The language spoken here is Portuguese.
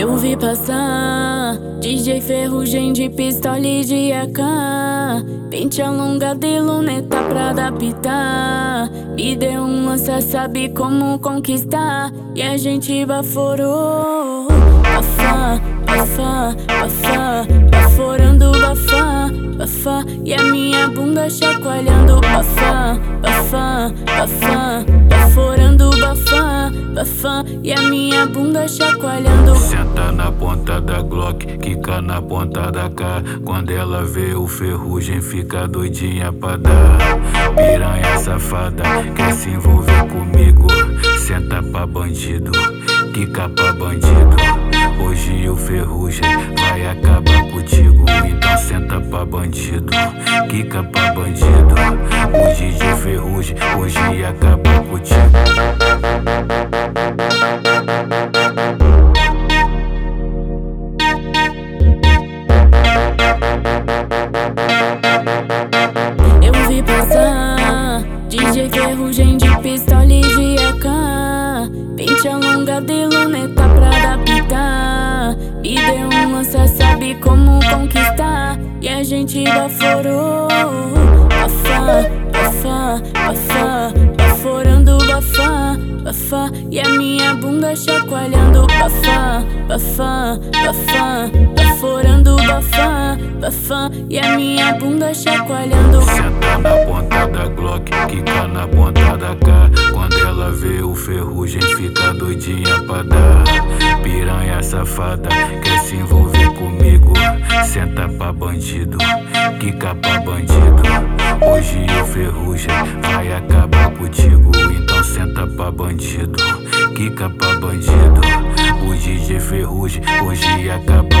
Eu vi passar DJ Ferrugem de pistola e de AK Pente alongado e luneta pra adaptar. Me deu um lança, sabe como conquistar. E a gente baforou. Bafá, bafá, bafá Baforando bafá, bafá E a minha bunda chacoalhando. Bafá, bafá, bafá Baforando bafá, bafá E a minha bunda chacoalhando. Senta na ponta da Glock, quica na ponta da K. Quando ela vê o ferrugem fica doidinha pra dar. Piranha safada, quer se envolver comigo. Senta pra bandido, quica pra bandido. Hoje o ferrugem vai acabar contigo. Então senta pra bandido, quica pra bandido. O DJ ferrugem hoje acaba contigo alongado e luneta pra adaptar Me deu um lança, sabe como conquistar. E a gente baforou Bafá, bafá, bafá. Baforando bafá, bafá. E a minha bunda chacoalhando. Bafá, bafá, bafá. Baforando bafá, bafá E a minha bunda chacoalhando. Senta na ponta da Glock, quica na ponta da K. Quando ela vê o ferrugem fica doidinha pra dar. Piranha safada, quer se envolver comigo. Senta pra bandido, quica pra bandido. Hoje o ferrugem vai acabar contigo. Então senta pra bandido, quica pra bandido. O DJ ferrugem hoje acaba